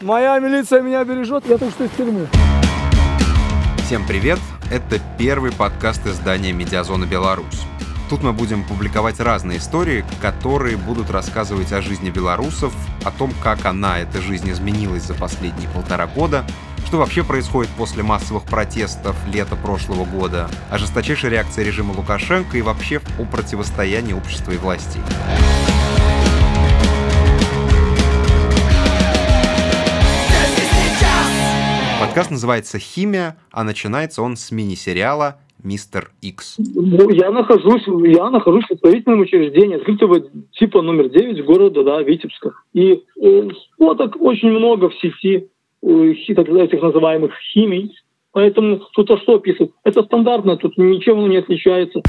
Моя милиция меня бережет, я только что из тюрьмы. Всем привет! Это первый подкаст издания «Медиазона Беларусь». Тут мы будем публиковать разные истории, которые будут рассказывать о жизни белорусов, о том, как она, эта жизнь, изменилась за последние полтора года, что вообще происходит после массовых протестов лета прошлого года, о жесточайшей реакции режима Лукашенко и вообще о противостоянии общества и властей. Подкаст называется «Химия», а начинается он с мини-сериала «Мистер Икс». Ну, я нахожусь, я нахожусь в исправительном учреждении, открытого типа номер 9 города, да, Витебска. И э, фоток очень много в сети, э, так, этих называемых химий. Поэтому тут а что описывать? Это стандартно, тут ничем не отличается.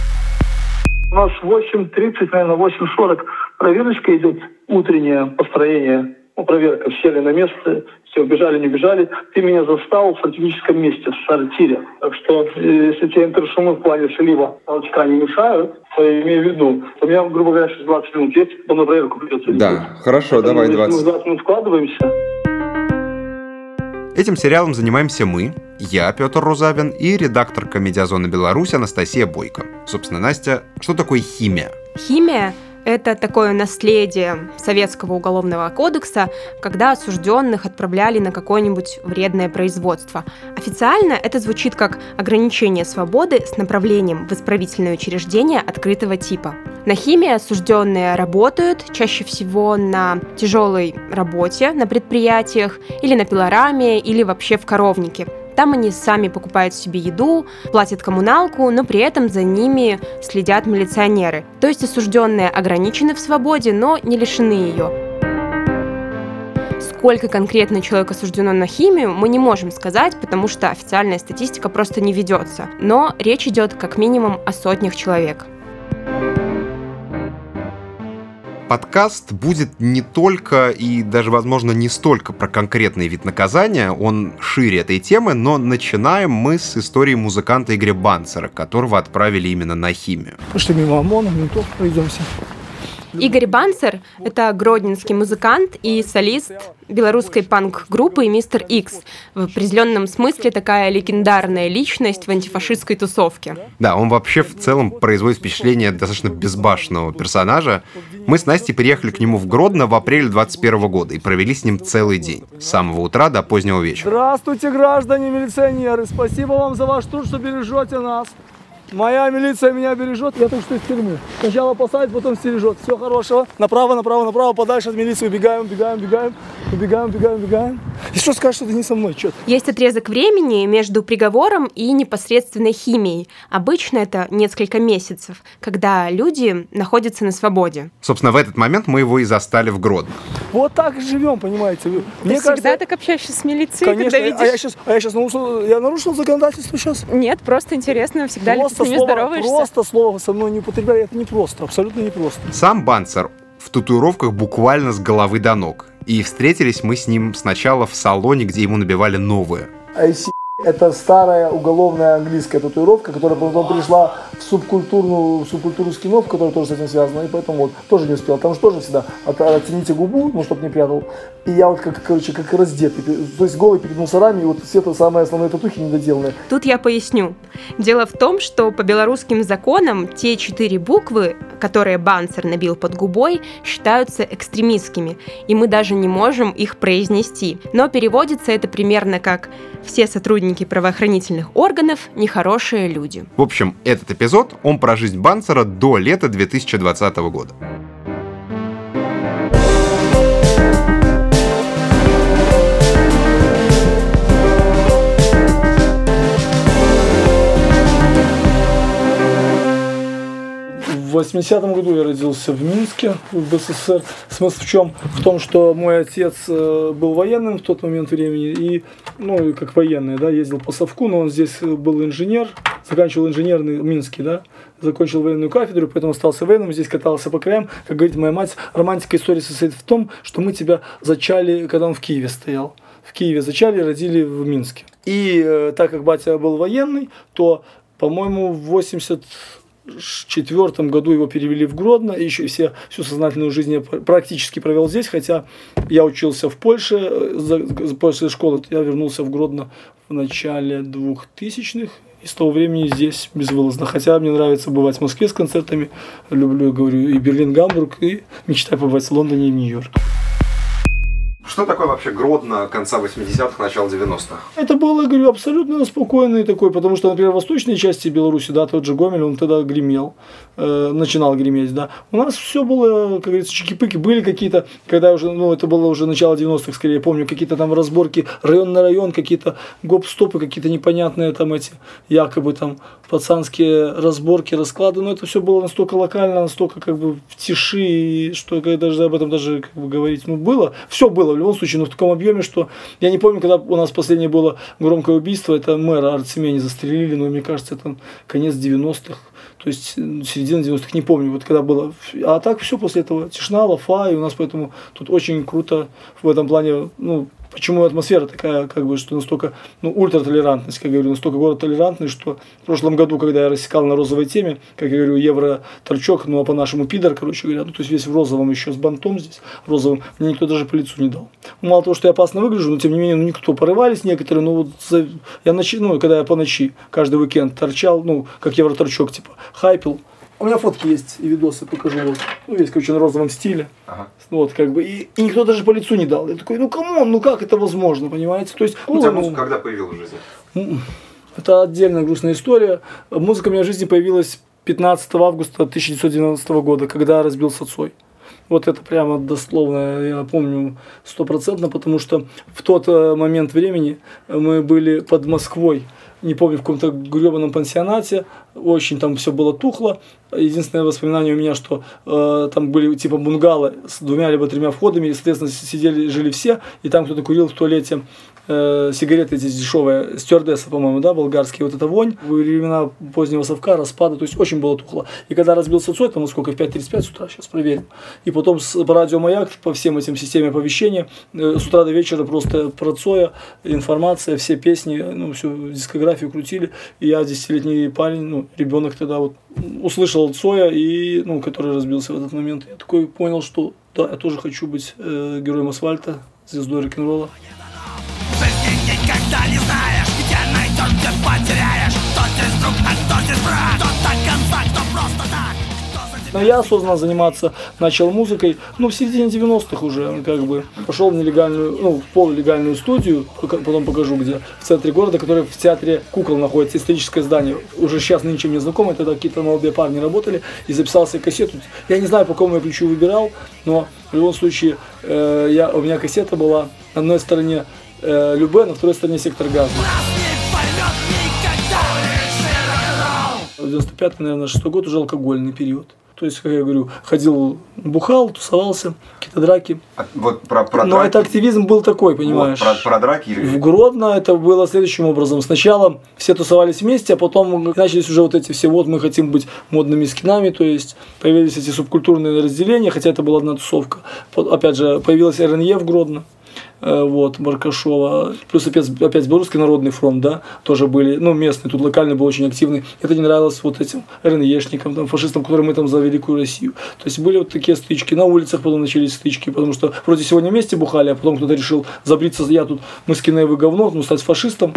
У нас 8.30, наверное, 8.40 проверочка идет, утреннее построение ну, проверка, сели на место, все, убежали, не убежали. Ты меня застал в стратегическом месте, в сортире. Так что, э, если тебе интершумы в плане шелива толчка не мешают, то я имею в виду, у меня, грубо говоря, сейчас 20 минут есть, потом на проверку придется. Да, хорошо, Поэтому, давай 20. Мы 20 минут вкладываемся. Этим сериалом занимаемся мы, я, Петр Рузавин, и редакторка «Медиазона Беларусь» Анастасия Бойко. Собственно, Настя, что такое химия? Химия это такое наследие советского уголовного кодекса, когда осужденных отправляли на какое-нибудь вредное производство. Официально это звучит как ограничение свободы с направлением в исправительное учреждение открытого типа. На химии осужденные работают чаще всего на тяжелой работе на предприятиях или на пилораме или вообще в коровнике – там они сами покупают себе еду, платят коммуналку, но при этом за ними следят милиционеры. То есть осужденные ограничены в свободе, но не лишены ее. Сколько конкретно человек осуждено на химию, мы не можем сказать, потому что официальная статистика просто не ведется. Но речь идет как минимум о сотнях человек подкаст будет не только и даже, возможно, не столько про конкретный вид наказания, он шире этой темы, но начинаем мы с истории музыканта Игоря Банцера, которого отправили именно на химию. Пошли мимо ОМОНа, ментов, пройдемся. Игорь Банцер – это гродненский музыкант и солист белорусской панк-группы «Мистер Икс». В определенном смысле такая легендарная личность в антифашистской тусовке. Да, он вообще в целом производит впечатление достаточно безбашенного персонажа. Мы с Настей приехали к нему в Гродно в апреле 21 года и провели с ним целый день, с самого утра до позднего вечера. Здравствуйте, граждане милиционеры! Спасибо вам за ваш труд, что бережете нас. Моя милиция меня бережет, я только что из тюрьмы. Сначала посадит, потом стережет. Всего хорошего. Направо, направо, направо, подальше от милиции. Убегаем, убегаем, убегаем. Убегаем, убегаем, убегаем. И что скажешь, что это не со мной? Что Есть отрезок времени между приговором и непосредственной химией. Обычно это несколько месяцев, когда люди находятся на свободе. Собственно, в этот момент мы его и застали в Гродно. Вот так и живем, понимаете. Ты Мне всегда кажется, так общаешься с милицией, конечно, когда видишь... а я сейчас, а я сейчас нарушил, я нарушил законодательство сейчас? Нет, просто интересно, всегда просто просто слово, здороваешься? Просто слово со мной не употребляй, это не просто, абсолютно не просто. Сам Банцер в татуировках буквально с головы до ног. И встретились мы с ним сначала в салоне, где ему набивали новые. Это старая уголовная английская татуировка, которая потом пришла в субкультурную, в субкультуру скинов, которая тоже с этим связана, и поэтому вот тоже не успел. Там же тоже всегда от, оттяните губу, ну, чтобы не прятал. И я вот как, короче, как раздетый, то есть голый перед мусорами, и вот все то самые основные татухи недоделанные. Тут я поясню. Дело в том, что по белорусским законам те четыре буквы, которые Банцер набил под губой, считаются экстремистскими, и мы даже не можем их произнести. Но переводится это примерно как «все сотрудники сотрудники правоохранительных органов – нехорошие люди. В общем, этот эпизод, он про жизнь Банцера до лета 2020 года. В 80-м году я родился в Минске, в СССР. Смысл в чем? В том, что мой отец э, был военным в тот момент времени, и, ну, как военный, да, ездил по совку, но он здесь был инженер, заканчивал инженерный Минский, да, закончил военную кафедру, поэтому остался военным, здесь катался по краям. Как говорит моя мать, романтика истории состоит в том, что мы тебя зачали, когда он в Киеве стоял. В Киеве зачали, родили в Минске. И э, так как батя был военный, то, по-моему, в 80 четвертом году его перевели в Гродно, и еще все, всю сознательную жизнь я практически провел здесь, хотя я учился в Польше, э, после школы я вернулся в Гродно в начале 2000-х, и с того времени здесь безвылазно. Хотя мне нравится бывать в Москве с концертами, люблю, говорю, и Берлин, Гамбург, и мечтаю побывать в Лондоне и Нью-Йорке. Что такое вообще Гродно конца 80-х, начала 90-х? Это было, говорю, абсолютно спокойный такой, потому что, например, в восточной части Беларуси, да, тот же Гомель, он тогда гремел, э, начинал греметь, да. У нас все было, как говорится, чики-пыки, были какие-то, когда уже, ну, это было уже начало 90-х, скорее, помню, какие-то там разборки район на район, какие-то гоп-стопы, какие-то непонятные там эти, якобы там пацанские разборки, расклады, но это все было настолько локально, настолько как бы в тиши, что когда даже об этом даже как бы говорить, ну, было, все было любом случае, но в таком объеме, что я не помню, когда у нас последнее было громкое убийство, это мэра Арцемени застрелили, но мне кажется, это конец 90-х, то есть середина 90-х, не помню, вот когда было. А так все после этого тишина, лафа, и у нас поэтому тут очень круто в этом плане, ну, Почему атмосфера такая, как бы, что настолько, ну, ультратолерантность, как я говорю, настолько город толерантный, что в прошлом году, когда я рассекал на розовой теме, как я говорю, евро торчок, ну, а по-нашему пидор, короче говоря, ну, то есть весь в розовом еще с бантом здесь, розовым, мне никто даже по лицу не дал. Ну, мало того, что я опасно выгляжу, но тем не менее, ну, никто, порывались некоторые, ну, вот, за, я ночи, ну, когда я по ночи, каждый уикенд торчал, ну, как евро торчок, типа, хайпил, у меня фотки есть и видосы покажу. Вот. Ну, есть, короче, на розовом стиле. Ага. Вот, как бы. И, и никто даже по лицу не дал. Я такой, ну кому, ну как это возможно, понимаете? То есть, ну, ну, музыка когда появилась в жизни? Это отдельная грустная история. Музыка у меня в жизни появилась 15 августа 1990 года, когда разбился Цой. Вот это прямо дословно, я помню стопроцентно, потому что в тот э, момент времени мы были под Москвой не помню, в каком-то гребаном пансионате, очень там все было тухло. Единственное воспоминание у меня, что э, там были типа бунгалы с двумя либо тремя входами, и, соответственно, сидели, жили все, и там кто-то курил в туалете э, сигареты эти дешевые, стюардесса, по-моему, да, болгарские, вот эта вонь, во времена позднего совка, распада, то есть очень было тухло. И когда разбился Цой, там сколько, в 5.35 с утра, сейчас проверим, и потом с, по радио Маяк, по всем этим системе оповещения, э, с утра до вечера просто про Цоя, информация, все песни, ну, всю дискографию крутили, и я, десятилетний парень, ну, ребенок тогда вот услышал Цоя, и, ну, который разбился в этот момент, я такой понял, что да, я тоже хочу быть э, героем асфальта, звездой рок-н-ролла никогда не знаешь, где найдешь, где потеряешь. Кто здесь друг, а кто здесь враг, кто до конца, кто просто так. Но я осознанно заниматься начал музыкой, ну, в середине 90-х уже, как бы, пошел в нелегальную, ну, в полулегальную студию, потом покажу где, в центре города, который в театре кукол находится, историческое здание, уже сейчас нынче мне знакомое, тогда какие-то молодые парни работали, и записал себе кассету. Я не знаю, по какому я ключу выбирал, но в любом случае, э, я, у меня кассета была на одной стороне э, Любе, на второй стороне сектор газа. В 95 наверное, 6 год уже алкогольный период. То есть, как я говорю, ходил, бухал, тусовался, какие-то драки. А вот про, про Но драки... это активизм был такой, понимаешь. Вот, про, про драки. В Гродно это было следующим образом. Сначала все тусовались вместе, а потом начались уже вот эти все, вот мы хотим быть модными скинами, то есть появились эти субкультурные разделения, хотя это была одна тусовка. Опять же, появилась РНЕ в Гродно. Э, вот, Баркашова, плюс опять, опять Белорусский народный фронт, да, тоже были, ну, местный, тут локальный был очень активный. Это не нравилось вот этим РНЕшникам, там, фашистам, которые мы там за Великую Россию. То есть были вот такие стычки, на улицах потом начались стычки, потому что вроде сегодня вместе бухали, а потом кто-то решил забриться, я тут, мы с вы говно, ну, стать фашистом.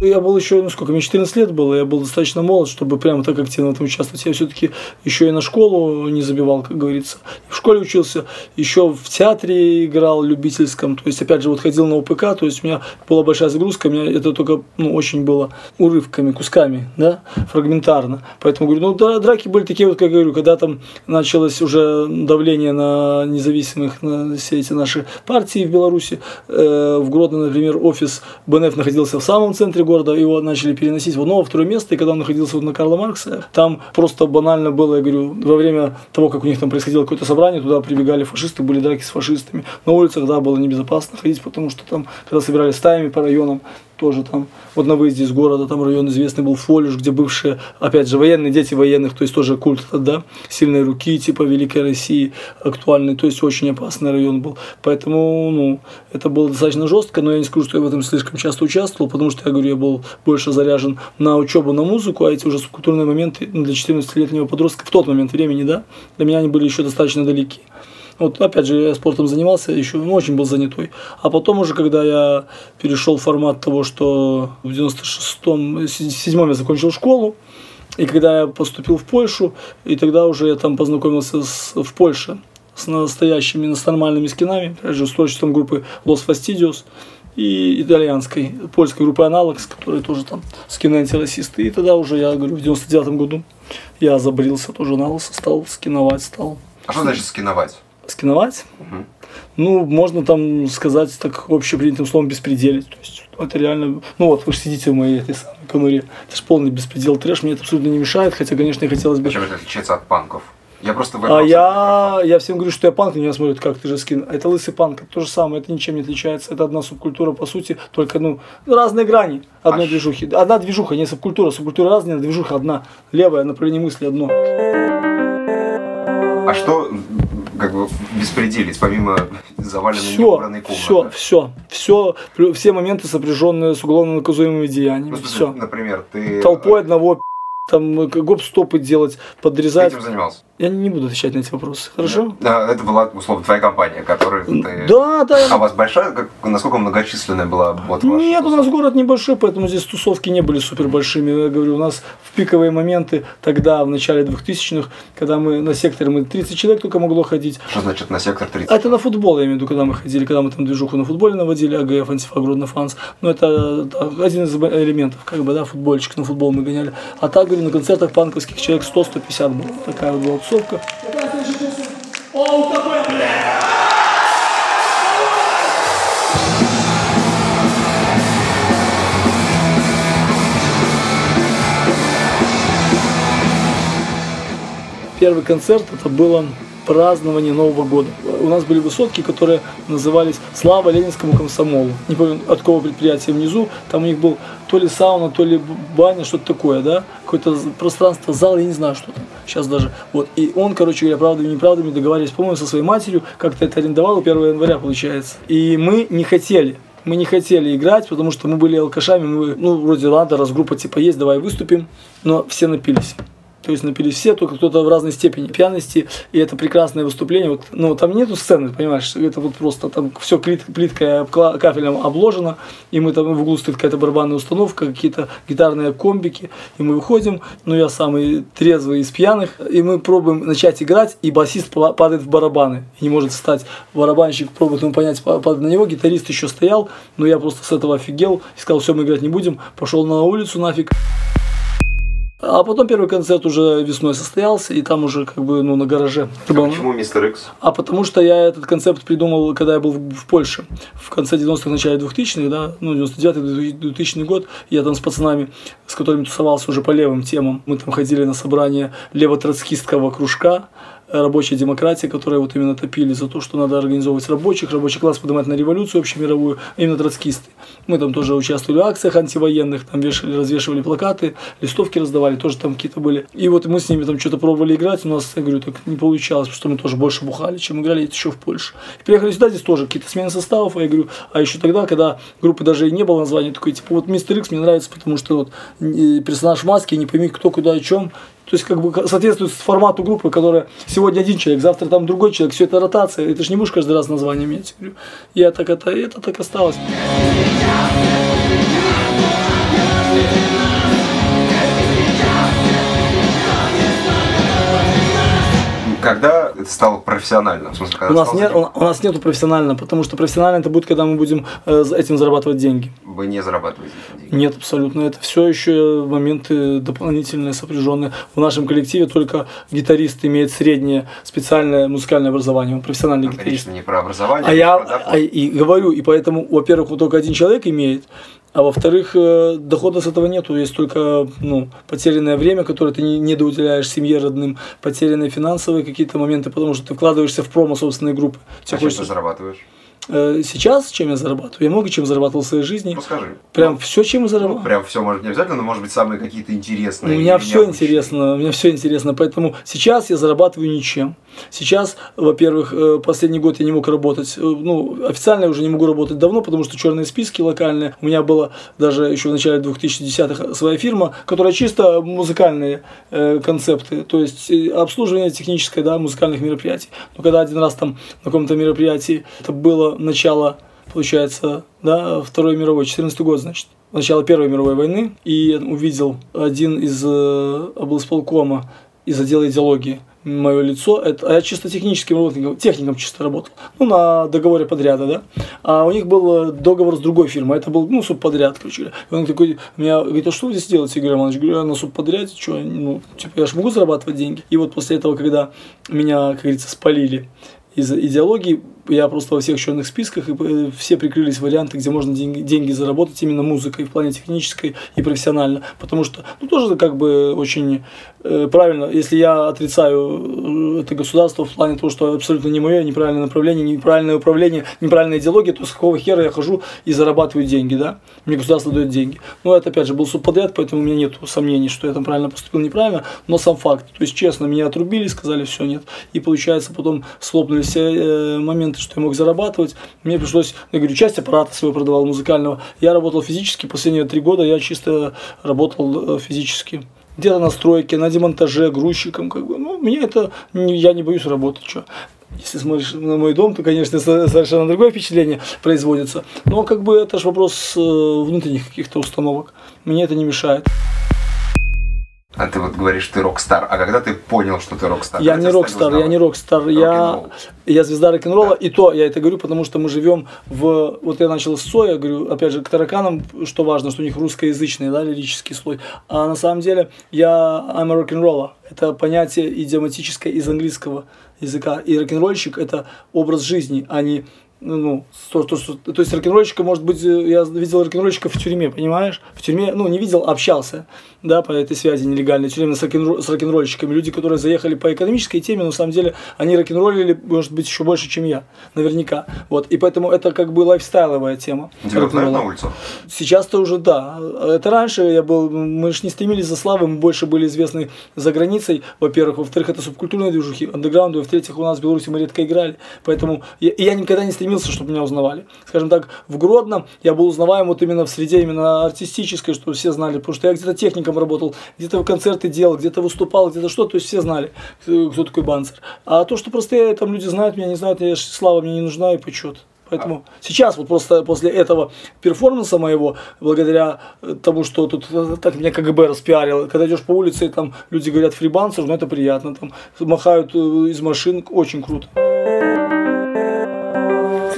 Я был еще, ну сколько, мне 14 лет было, я был достаточно молод, чтобы прямо так активно в этом участвовать. Я все-таки еще и на школу не забивал, как говорится. В школе учился, еще в театре играл любительском, то есть опять же вот ходил на УПК, то есть у меня была большая загрузка, у меня это только ну, очень было урывками, кусками, да, фрагментарно. Поэтому говорю, ну да, драки были такие вот, как я говорю, когда там началось уже давление на независимых, на все эти наши партии в Беларуси. Э, в Гродно, например, офис БНФ находился в самом центре города, его начали переносить в одно, во второе место, и когда он находился вот на Карла Маркса, там просто банально было, я говорю, во время того, как у них там происходило какое-то собрание, туда прибегали фашисты, были драки с фашистами. На улицах, да, было небезопасно ходить, потому что там, когда собирались стаями по районам, тоже там, вот на выезде из города, там район известный был Фолюш, где бывшие, опять же, военные, дети военных, то есть тоже культ, да, сильной руки, типа Великой России актуальный, то есть очень опасный район был. Поэтому, ну, это было достаточно жестко, но я не скажу, что я в этом слишком часто участвовал, потому что, я говорю, я был больше заряжен на учебу, на музыку, а эти уже субкультурные моменты для 14-летнего подростка в тот момент времени, да, для меня они были еще достаточно далеки. Вот опять же, я спортом занимался, еще ну, очень был занятой. А потом уже, когда я перешел в формат того, что в 96-м, 7 я закончил школу, и когда я поступил в Польшу, и тогда уже я там познакомился с, в Польше с настоящими, с нормальными скинами, опять же, с творчеством группы Los Fastidios и итальянской, польской группы Аналогс, которые тоже там скины антирасисты. И тогда уже, я говорю, в 99 году я забрился тоже на лысо, стал скиновать, стал. А что значит скиновать? Скиновать. Угу. Ну, можно там сказать так общепринятым словом беспределить. То есть это реально, ну вот, вы же сидите в моей этой самой конуре. Это же полный беспредел трэш, мне это абсолютно не мешает, хотя, конечно, и хотелось бы... Чем это отличается от панков? Я просто А я, я всем говорю, что я панк, на меня смотрят, как ты же скин. Это лысый панк, это то же самое, это ничем не отличается. Это одна субкультура, по сути, только, ну, разные грани одной а движухи. Одна движуха, не субкультура. Субкультура разная, движуха одна. Левая, направление мысли одно. А что как бы беспределить, помимо заваленной все, неубранной комнаты? Все, все, все, все моменты, сопряженные с уголовно наказуемыми деяниями. Ну, все. Например, ты... Толпой одного там гоп-стопы делать, подрезать. Ты этим занимался? Я не буду отвечать на эти вопросы, хорошо? Да, это была, условно, твоя компания, которая ты... Да, да. А у вас большая, как, насколько многочисленная была вот ваша Нет, у нас город небольшой, поэтому здесь тусовки не были супер большими. Я говорю, у нас в пиковые моменты тогда, в начале 2000-х, когда мы на секторе, мы 30 человек только могло ходить. Что значит на сектор 30? А это на футбол, я имею в виду, когда мы ходили, когда мы там движуху на футболе наводили, АГФ, антифа, фанс. Но это да, один из элементов, как бы, да, футбольчик на футбол мы гоняли. А так, говорю, на концертах панковских человек 100-150 было. Такая вот была тусовка. Первый концерт это было празднование Нового года. У нас были высотки, которые назывались «Слава Ленинскому комсомолу». Не помню, от какого предприятия внизу. Там у них был то ли сауна, то ли баня, что-то такое, да? Какое-то пространство, зал, я не знаю, что там. Сейчас даже. Вот. И он, короче говоря, правдами и неправдами договаривались, по-моему, со своей матерью, как-то это арендовал 1 января, получается. И мы не хотели мы не хотели играть, потому что мы были алкашами, мы, ну, вроде ладно, раз группа типа есть, давай выступим, но все напились. То есть напились все, только кто-то в разной степени пьяности, и это прекрасное выступление. Вот, ну, там нету сцены, понимаешь, это вот просто там все плит, плиткой кафелем обложено, и мы там в углу стоит какая-то барабанная установка, какие-то гитарные комбики, и мы выходим, ну, я самый трезвый из пьяных, и мы пробуем начать играть, и басист падает в барабаны, и не может встать. Барабанщик пробует ему понять, падает на него, гитарист еще стоял, но я просто с этого офигел, и сказал, все, мы играть не будем, пошел на улицу нафиг. А потом первый концерт уже весной состоялся, и там уже как бы ну, на гараже. А почему Мистер Икс? А потому что я этот концепт придумал, когда я был в, в Польше. В конце 90-х, начале 2000-х, да, ну, 99-2000 год. Я там с пацанами, с которыми тусовался уже по левым темам. Мы там ходили на собрание лево-троцкистского кружка рабочая демократия, которая вот именно топили за то, что надо организовывать рабочих, рабочий класс поднимать на революцию общемировую, именно троцкисты. Мы там тоже участвовали в акциях антивоенных, там вешали, развешивали плакаты, листовки раздавали, тоже там какие-то были. И вот мы с ними там что-то пробовали играть, у нас, я говорю, так не получалось, потому что мы тоже больше бухали, чем играли еще в Польше. И приехали сюда, здесь тоже какие-то смены составов, а я говорю, а еще тогда, когда группы даже и не было названия, такой, типа, вот Мистер Икс мне нравится, потому что вот персонаж в маске, не пойми, кто, куда и чем, то есть, как бы соответствует формату группы, которая сегодня один человек, завтра там другой человек, все это ротация. Это же не будешь каждый раз название иметь. Я так это, это так осталось. Когда это стало профессионально? В смысле, у, нас нет, у, у нас нету профессионально, потому что профессионально это будет, когда мы будем э, этим зарабатывать деньги. Вы не зарабатываете деньги? Нет, абсолютно. Это все еще моменты дополнительные, сопряженные. В нашем коллективе только гитарист имеет среднее специальное музыкальное образование, он профессиональный ну, гитарист. Конечно, не про образование. А, а я а, и говорю, и поэтому, во-первых, вот только один человек имеет, а во-вторых, э, дохода с этого нету, есть только ну, потерянное время, которое ты не, не доуделяешь семье родным, потерянные финансовые какие-то моменты, потому что ты вкладываешься в промо собственной группы. Тебе а хочется... чем ты зарабатываешь? Э, сейчас, чем я зарабатываю? Я много чем зарабатывал в своей жизни. Расскажи. Прям все, чем я зарабатывал. Ну, прям все, может, не обязательно, но, может быть, самые какие-то интересные. У меня все необычные. интересно, у меня все интересно, поэтому сейчас я зарабатываю ничем. Сейчас, во-первых, э, последний год я не мог работать, э, ну, официально я уже не могу работать давно, потому что черные списки локальные. У меня была даже еще в начале 2010-х своя фирма, которая чисто музыкальные э, концепты, то есть обслуживание техническое, да, музыкальных мероприятий. Но когда один раз там на каком-то мероприятии, это было начало, получается, да, Второй мировой, 14 год, значит, начало Первой мировой войны, и увидел один из э, облсполкома из отдела идеологии. Мое лицо, это, а я чисто техническим работником, техником чисто работал, ну, на договоре подряда, да, а у них был э, договор с другой фирмой, это был, ну, субподряд, короче, и он такой, меня говорит, а что вы здесь делаете, Игорь Иванович, говорю, я на субподряде, что, ну, типа, я же могу зарабатывать деньги, и вот после этого, когда меня, как говорится, спалили из идеологии, я просто во всех черных списках, и э, все прикрылись варианты, где можно деньги, деньги заработать именно музыкой в плане технической и профессионально. Потому что, ну, тоже как бы очень э, правильно, если я отрицаю э, это государство в плане того, что абсолютно не мое, неправильное направление, неправильное управление, неправильная идеология, то с какого хера я хожу и зарабатываю деньги, да? Мне государство дает деньги. Ну, это опять же был субподряд, поэтому у меня нет сомнений, что я там правильно поступил, неправильно, но сам факт. То есть, честно, меня отрубили, сказали, все, нет. И получается, потом слопнули все э, моменты, что я мог зарабатывать. Мне пришлось, я говорю, часть аппарата своего продавал музыкального. Я работал физически, последние три года я чисто работал э, физически где-то на стройке, на демонтаже, грузчиком, как бы, ну, мне это, я не боюсь работать, что. Если смотришь на мой дом, то, конечно, совершенно другое впечатление производится. Но как бы это же вопрос э, внутренних каких-то установок. Мне это не мешает. А ты вот говоришь, ты рок-стар. А когда ты понял, что ты рок-стар? Я не рок-стар, я не рок-стар, я, я звезда рок-н-ролла. И то я это говорю, потому что мы живем в... Вот я начал с Соя, говорю, опять же, к тараканам, что важно, что у них русскоязычный, да, лирический слой. А на самом деле я I'm a рок-н-ролла. Это понятие идиоматическое из английского языка. И рок-н-ролльщик – это образ жизни, а не ну, ну, то, то, что- то есть рок-н-ролльщика, может быть, э, я видел рок-н-ролльщика в тюрьме, понимаешь? В тюрьме, ну, не видел, общался, да, по этой связи нелегальной, время с, рок-н- с рок-н-ролльщиками. Люди, которые заехали по экономической теме, на самом деле, они рок-н-роллили, может быть, еще больше, чем я, наверняка. Вот, и поэтому это как бы лайфстайловая тема. На улицу? Сейчас-то уже да. Это раньше я был, мы же не стремились за славой, мы больше были известны за границей, во-первых. Во-вторых, это субкультурные движухи, андеграунды. В-третьих, у нас в Беларуси мы редко играли. Поэтому я, я никогда не стремился, чтобы меня узнавали. Скажем так, в Гродно я был узнаваем вот именно в среде именно артистической, что все знали. Потому что я где-то техником работал, где-то концерты делал, где-то выступал, где-то что, то есть все знали, кто такой Банцер. А то, что простые там люди знают меня, не знают, я слава мне не нужна и почет. Поэтому сейчас вот просто после этого перформанса моего, благодаря э, тому, что тут э, так меня КГБ распиарило, когда идешь по улице, и там люди говорят фрибансер, ну это приятно, там махают э, из машин, очень круто.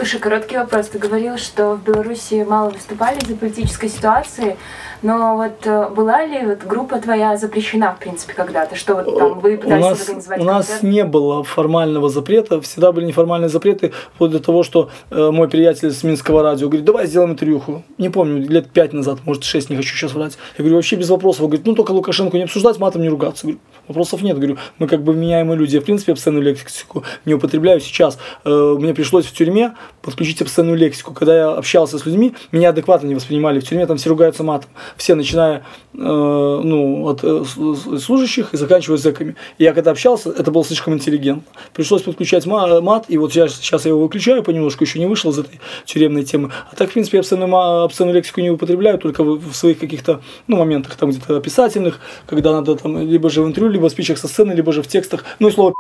Слушай, короткий вопрос. Ты говорил, что в Беларуси мало выступали из-за политической ситуации, но вот э, была ли вот группа твоя запрещена, в принципе, когда-то? Что вот там вы У пытались нас, организовать у нас концерт? не было формального запрета, всегда были неформальные запреты, вплоть до того, что э, мой приятель с Минского радио говорит, давай сделаем интервьюху. Не помню, лет пять назад, может шесть, не хочу сейчас врать. Я говорю, вообще без вопросов. Он говорит, ну только Лукашенко не обсуждать, матом не ругаться. Говорю, вопросов нет. Говорю, мы как бы вменяемые люди. Я, в принципе, обсценную лексику не употребляю сейчас. Э, мне пришлось в тюрьме подключить обсценную лексику. Когда я общался с людьми, меня адекватно не воспринимали. В тюрьме там все ругаются матом. Все, начиная э, ну, от э, служащих и заканчивая зэками. Я когда общался, это было слишком интеллигентно. Пришлось подключать ма- мат, и вот сейчас, сейчас я его выключаю понемножку, еще не вышел из этой тюремной темы. А так, в принципе, я обсценную, обсценную лексику не употребляю, только в своих каких-то ну, моментах, там где-то описательных, когда надо там либо же в интервью, либо в спичах со сцены, либо же в текстах. Ну и слово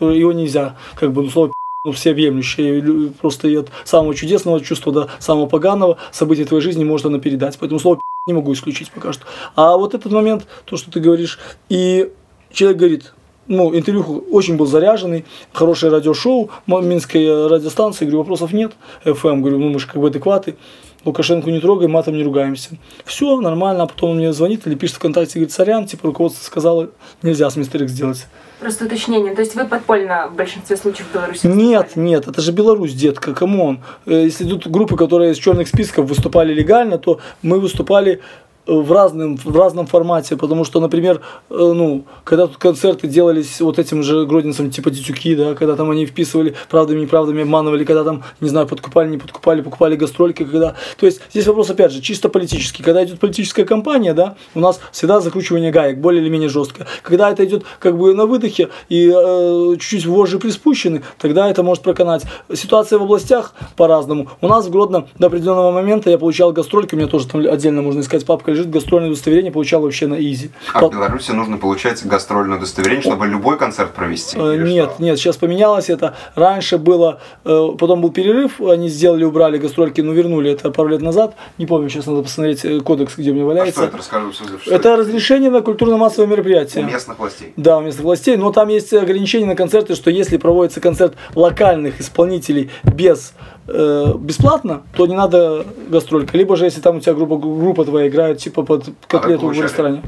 его нельзя, как бы, ну, слово ну, всеобъемлющее, лю- просто и от самого чудесного чувства до самого поганого события твоей жизни может оно передать. Поэтому слово не могу исключить пока что. А вот этот момент, то, что ты говоришь, и человек говорит, ну, интервью очень был заряженный, хорошее радиошоу, м- Минской э, радиостанции, говорю, вопросов нет, FM, говорю, ну, мы же как бы адекваты, Лукашенко не трогаем, матом не ругаемся. Все нормально, а потом он мне звонит или пишет ВКонтакте, говорит, сорян, типа руководство сказало, нельзя с Мистер Икс сделать. Просто уточнение. То есть вы подпольно в большинстве случаев в Беларуси Нет, нет, это же Беларусь, детка, come on. Э, Если идут группы, которые из черных списков выступали легально, то мы выступали в разном, в разном формате, потому что, например, э, ну, когда тут концерты делались вот этим же гродненцам, типа Титюки, да, когда там они вписывали правдами, неправдами, обманывали, когда там, не знаю, подкупали, не подкупали, покупали гастрольки, когда... То есть здесь вопрос, опять же, чисто политический. Когда идет политическая кампания, да, у нас всегда закручивание гаек, более или менее жестко. Когда это идет как бы на выдохе и э, чуть-чуть вожжи приспущены, тогда это может проканать. Ситуация в областях по-разному. У нас в Гродно до определенного момента я получал гастрольки, у меня тоже там отдельно можно искать, папка лежит, гастрольное удостоверение получал вообще на изи. А в Беларуси нужно получать гастрольное удостоверение, чтобы любой концерт провести? Э, нет, что? нет, сейчас поменялось это. Раньше было, э, потом был перерыв, они сделали, убрали гастрольки, но вернули это пару лет назад. Не помню, сейчас надо посмотреть э, кодекс, где у меня валяется. А что это, расскажу, что это? Это разрешение на культурно-массовое мероприятие. У местных властей? Да, у местных властей, но там есть ограничения на концерты, что если проводится концерт локальных исполнителей без э, бесплатно, то не надо гастролька. Либо же, если там у тебя группа, группа твоя играет, типа под котлету а в ресторане.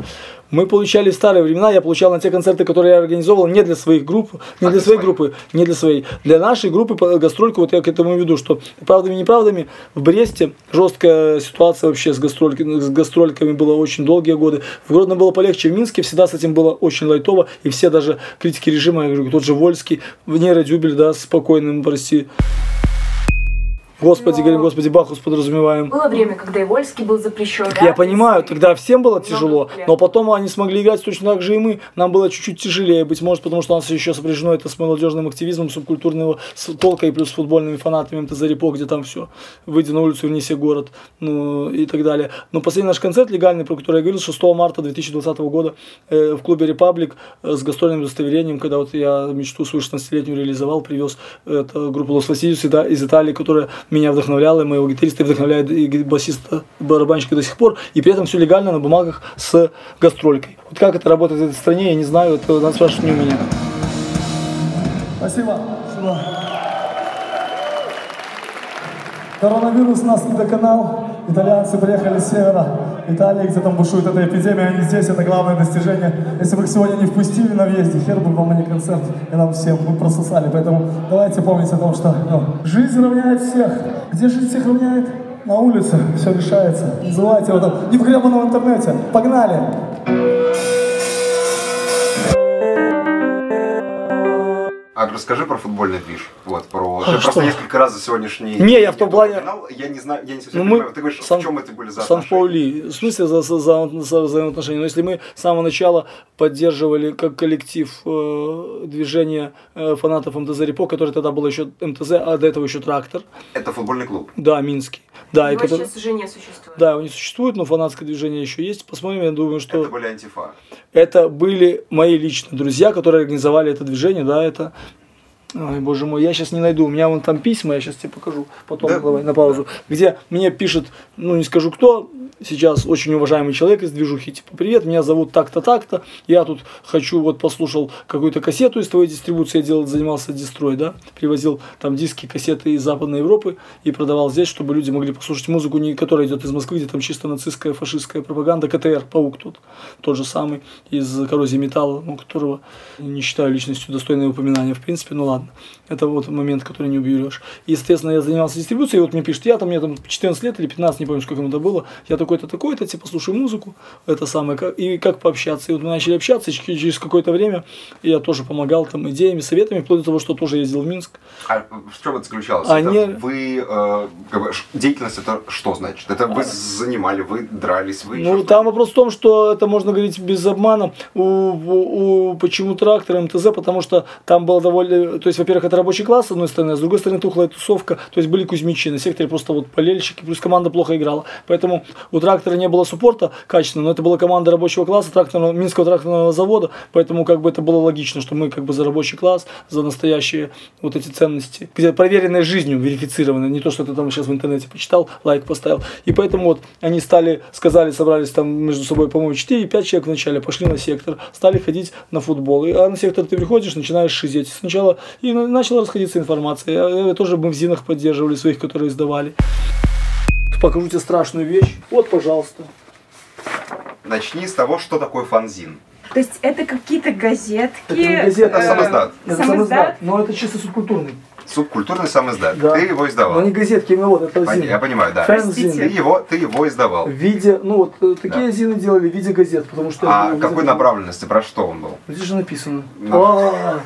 Мы получали в старые времена, я получал на те концерты, которые я организовывал, не для своих групп, не а для своей группы, не для своей. Для нашей группы гастрольку, вот я к этому веду, что правдами и неправдами в Бресте жесткая ситуация вообще с, гастрольками, с гастрольками была очень долгие годы. В Гродно было полегче, в Минске всегда с этим было очень лайтово, и все даже критики режима, я говорю, тот же Вольский, Нера Дюбель, да, спокойным, прости, Господи, Но... говорим, Господи, Бахус подразумеваем. Было время, когда и Вольский был запрещен. Да? Я понимаю, тогда всем было тяжело, но потом они смогли играть точно так же и мы. Нам было чуть-чуть тяжелее, быть может, потому что у нас еще сопряжено это с молодежным активизмом, субкультурного толка и плюс футбольными фанатами МТЗ Репо, где там все. Выйди на улицу, внеси город, ну и так далее. Но последний наш концерт легальный, про который я говорил, 6 марта 2020 года э, в клубе Репаблик э, с гастрольным удостоверением, когда вот я мечту свою 16-летнюю реализовал, привез э, это группу Лос Василиус из Италии, которая меня вдохновлял, и моего гитариста вдохновляет басиста, барабанщика до сих пор, и при этом все легально на бумагах с гастролькой. Вот как это работает в этой стране, я не знаю, это надо спрашивать не у меня. Спасибо. Спасибо. Коронавирус нас не доконал. Итальянцы приехали с севера Италии, где там бушует эта эпидемия. Они здесь, это главное достижение. Если бы их сегодня не впустили на въезде, хер бы вам, не концерт. И нам всем мы прососали. Поэтому давайте помнить о том, что ну, жизнь равняет всех. Где жизнь всех равняет? На улице все решается. Называйте его там. Не в гребаном интернете. Погнали! А расскажи про футбольный движ. Вот, про... А Ты что? просто несколько раз за сегодняшний... Не, я в том плане... Я не знаю, я не совсем ну, понимаю. Ты говоришь, Сан... в чем это были за Сан-Паули. В смысле за, за, за, за взаимоотношения? Но если мы с самого начала поддерживали как коллектив э, движение э, фанатов МТЗ Репо, который тогда был еще МТЗ, а до этого еще Трактор. Это футбольный клуб? Да, Минский. Да, Его и который... сейчас уже не существует. Да, его не существует, но фанатское движение еще есть. Посмотрим, я думаю, что... Это были антифа? Это были мои личные друзья, которые организовали это движение, да, это Ой, боже мой, я сейчас не найду. У меня вон там письма, я сейчас тебе покажу. Потом да? давай на паузу. Где мне пишет, ну не скажу кто, сейчас очень уважаемый человек из движухи, типа, привет, меня зовут так-то, так-то, я тут хочу, вот послушал какую-то кассету из твоей дистрибуции, я делал, занимался дистрой, да, привозил там диски, кассеты из Западной Европы и продавал здесь, чтобы люди могли послушать музыку, не которая идет из Москвы, где там чисто нацистская, фашистская пропаганда, КТР, Паук тут, тот же самый, из коррозии металла, ну, которого не считаю личностью достойной упоминания, в принципе, ну ладно. Это вот момент, который не уберешь. И, естественно, я занимался дистрибуцией, и вот мне пишет, я там, мне там 14 лет или 15, не помню, сколько ему это было, я такой-то, такой-то, типа, слушаю музыку, это самое, как, и как пообщаться. И вот мы начали общаться, и через какое-то время я тоже помогал там идеями, советами, вплоть до того, что тоже ездил в Минск. А в чем это заключалось? А это. Вы, э, как бы, деятельность это что значит? Это вы а... занимали, вы дрались, вы Ну, там вопрос в том, что это можно говорить без обмана. У, у, у почему трактор МТЗ? Потому что там было довольно, то есть, во-первых, это рабочий класс, с одной стороны, а с другой стороны, тухлая тусовка, то есть были кузьмичи, на секторе просто вот болельщики, плюс команда плохо играла. Поэтому у трактора не было суппорта качественного, но это была команда рабочего класса, тракторного, Минского тракторного завода, поэтому как бы это было логично, что мы как бы за рабочий класс, за настоящие вот эти ценности, где проверенные жизнью, верифицированные, не то, что ты там сейчас в интернете почитал, лайк поставил. И поэтому вот они стали, сказали, собрались там между собой, по-моему, 4-5 человек вначале, пошли на сектор, стали ходить на футбол. И, а на сектор ты приходишь, начинаешь шизеть. Сначала и начала расходиться информация. Я, тоже мы в ЗИНах поддерживали своих, которые издавали. Покажу тебе страшную вещь. Вот, пожалуйста. Начни с того, что такое фанзин. То есть это какие-то газетки? Это не газета, это самоздат. Это самоздат, но это чисто субкультурный. Субкультурный сам издат. Да. Ты его издавал. Но не газетки, именно вот, это Пон- зин. Я понимаю, да. Фэнзин. Ты его, ты его издавал. В виде, ну вот э, такие Да. зины делали в виде газет, потому что... А э, какой направленности, про что он был? Здесь же написано. Ну.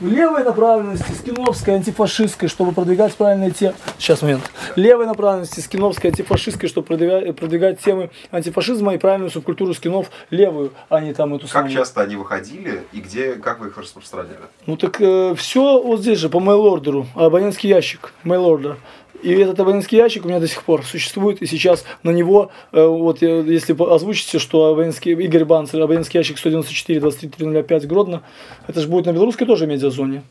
Левой направленности, скиновской, антифашистской, чтобы продвигать правильные темы. Сейчас, момент. Левой направленности, скиновской, антифашистской, чтобы продвигать, продвигать темы антифашизма и правильную субкультуру скинов левую, а не там эту Как самую. часто они выходили и где, как вы их распространяли? Ну так все вот здесь же, по mail-ордеру, абонентский ящик, mail-ордер. И этот абонентский ящик у меня до сих пор существует, и сейчас на него, э, вот если озвучите, что абонентский, Игорь Банцер, абонентский ящик 194 23 Гродно, это же будет на белорусской тоже медиазоне,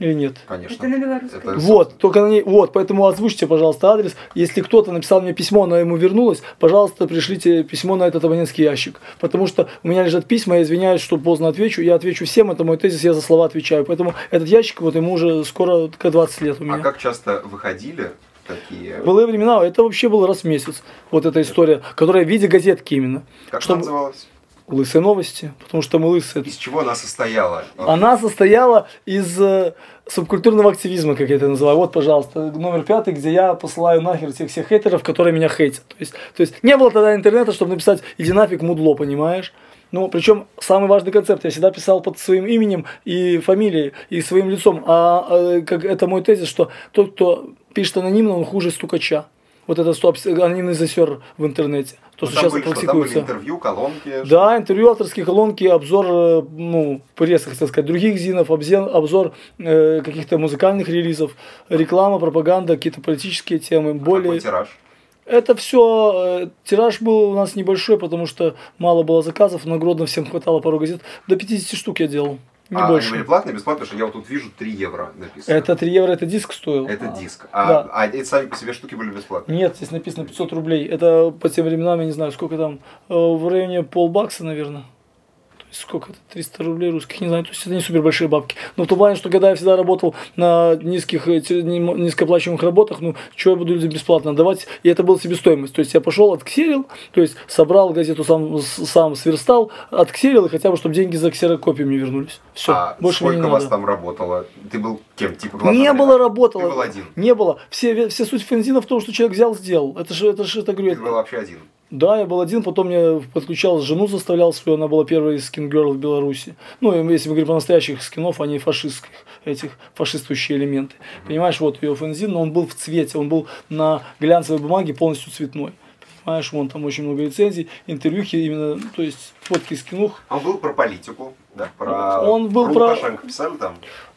или нет? Конечно. Это на белорусском. Это, Вот, только на ней, вот, поэтому озвучьте, пожалуйста, адрес. Если кто-то написал мне письмо, но ему вернулось, пожалуйста, пришлите письмо на этот абонентский ящик. Потому что у меня лежат письма, я извиняюсь, что поздно отвечу. Я отвечу всем, это мой тезис, я за слова отвечаю. Поэтому этот ящик, вот ему уже скоро к 20 лет у меня. А как часто выходили такие? Былые времена это вообще было раз в месяц. Вот эта история, которая в виде газетки именно. Как Чтобы- она называлась? Лысые новости, потому что мы лысые. Из чего она состояла? Она состояла из э, субкультурного активизма, как я это называю. Вот, пожалуйста, номер пятый, где я посылаю нахер тех всех хейтеров, которые меня хейтят. То есть, то есть не было тогда интернета, чтобы написать «иди нафиг, мудло», понимаешь? Ну, причем самый важный концепт, я всегда писал под своим именем и фамилией, и своим лицом. А, э, как это мой тезис, что тот, кто пишет анонимно, он хуже стукача. Вот это стоп, анонимный засер в интернете. То, Ну, что сейчас были, что, там были практикуется. интервью, колонки. Да, интервью, авторские колонки, обзор, э, ну, пресса, хотел сказать, других зинов, обзен- обзор э, каких-то музыкальных релизов, реклама, пропаганда, какие-то политические темы. Какой Более... тираж? Это все, тираж был у нас небольшой, потому что мало было заказов, на Гродно всем хватало пару газет. До 50 штук я делал, не а больше. они были платные, бесплатные? Потому что я вот тут вижу 3 евро написано. Это 3 евро, это диск стоил. Это А, диск. А, да. а эти сами по себе штуки были бесплатные? Нет, здесь написано 500 рублей. Это по тем временам, я не знаю, сколько там, э, в районе полбакса, наверное. Сколько это, 300 рублей русских, не знаю, то есть это не супер большие бабки. Но в том плане, что когда я всегда работал на низких, э, низкооплачиваемых работах, ну, что я буду людям бесплатно давать, и это была себестоимость. То есть я пошел, отксерил, то есть собрал газету, сам, сам сверстал, отксерил, и хотя бы, чтобы деньги за ксерокопию мне вернулись. Все, а больше мне сколько не вас надо. там работало? Ты был кем? Типа главным Не было работало. Ты был один. Не было. Все, все суть фензина в том, что человек взял, сделал. Это же, это же, это говорю, Ты был вообще один. Да, я был один, потом я подключал жену, заставлял свою, она была первой скин-герл в Беларуси. Ну, если мы говорим про настоящих скинов, а не фашистских, этих фашистующие элементы. Понимаешь, вот ее фензин, но он был в цвете, он был на глянцевой бумаге полностью цветной. Понимаешь, вон там очень много рецензий, интервьюхи именно, то есть фотки скинух. Он был про политику, да? Про, Он был про- Лукашенко писали там?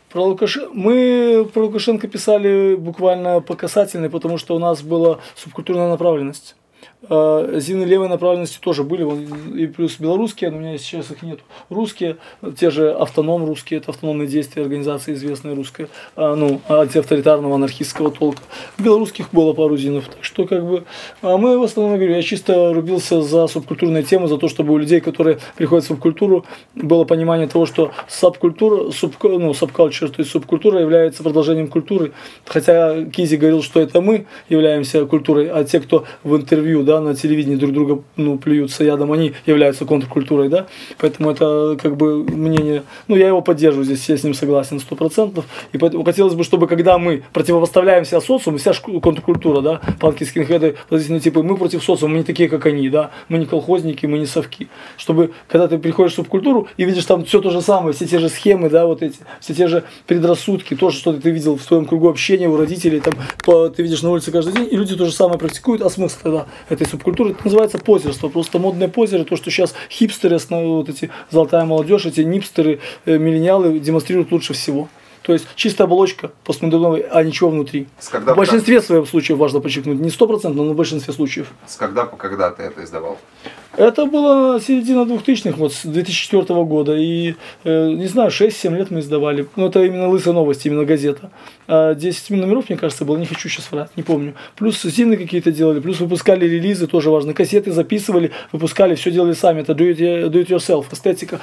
Про Лукашенко мы про Лукашенко писали буквально по касательной, потому что у нас была субкультурная направленность. Э, Зины левой направленности тоже были, и плюс белорусские, но у меня сейчас их нет. Русские, те же автоном русские, это автономные действия организации известная русская, а, ну, антиавторитарного анархистского толка. Белорусских было пару зинов, так что как бы а мы в основном, говорю, я чисто рубился за субкультурные темы, за то, чтобы у людей, которые приходят в субкультуру, было понимание того, что субкультура, суб, ну, субкультура, то есть субкультура является продолжением культуры. Хотя Кизи говорил, что это мы являемся культурой, а те, кто в интервью, да, на телевидении друг друга ну, плюются ядом, они являются контркультурой, да. Поэтому это как бы мнение, ну, я его поддерживаю здесь, я с ним согласен сто процентов. И поэтому хотелось бы, чтобы когда мы противопоставляемся социуму, вся контркультура, да, панки, скинхеды, подозрительные типы, мы против социума, мы не такие, как они, да, мы не колхозники, мы не совки. Чтобы, когда ты приходишь в субкультуру и видишь там все то же самое, все те же схемы, да, вот эти, все те же предрассудки, то, что ты видел в своем кругу общения у родителей, там, по- ты видишь на улице каждый день, и люди то же самое практикуют, а смысл тогда этой субкультуры, это называется позерство, просто модные позеры, то, что сейчас хипстеры, вот эти золотая молодежь, эти нипстеры, э, миллениалы демонстрируют лучше всего. То есть чистая оболочка постмодерновой, а ничего внутри. С когда, в большинстве своих случаев важно подчеркнуть, не стопроцентно, но в большинстве случаев. С когда по когда ты это издавал? Это было середина 2000-х, вот с 2004 года. И, э, не знаю, 6-7 лет мы издавали. Ну, это именно «Лысая новость», именно газета. А 10 номеров, мне кажется, было, не хочу сейчас врать, не помню. Плюс зины какие-то делали, плюс выпускали релизы, тоже важно. Кассеты записывали, выпускали, все делали сами. Это do it, do it yourself, эстетика.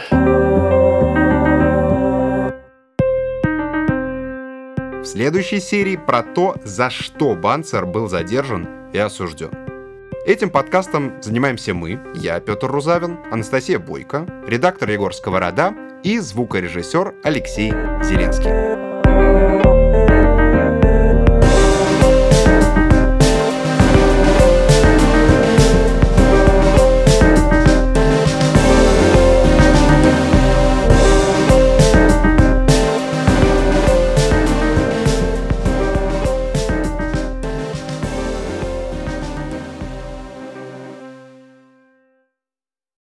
Следующей серии про то, за что Банцер был задержан и осужден. Этим подкастом занимаемся мы, я, Петр Рузавин, Анастасия Бойко, редактор Егор Сковорода и звукорежиссер Алексей Зеленский.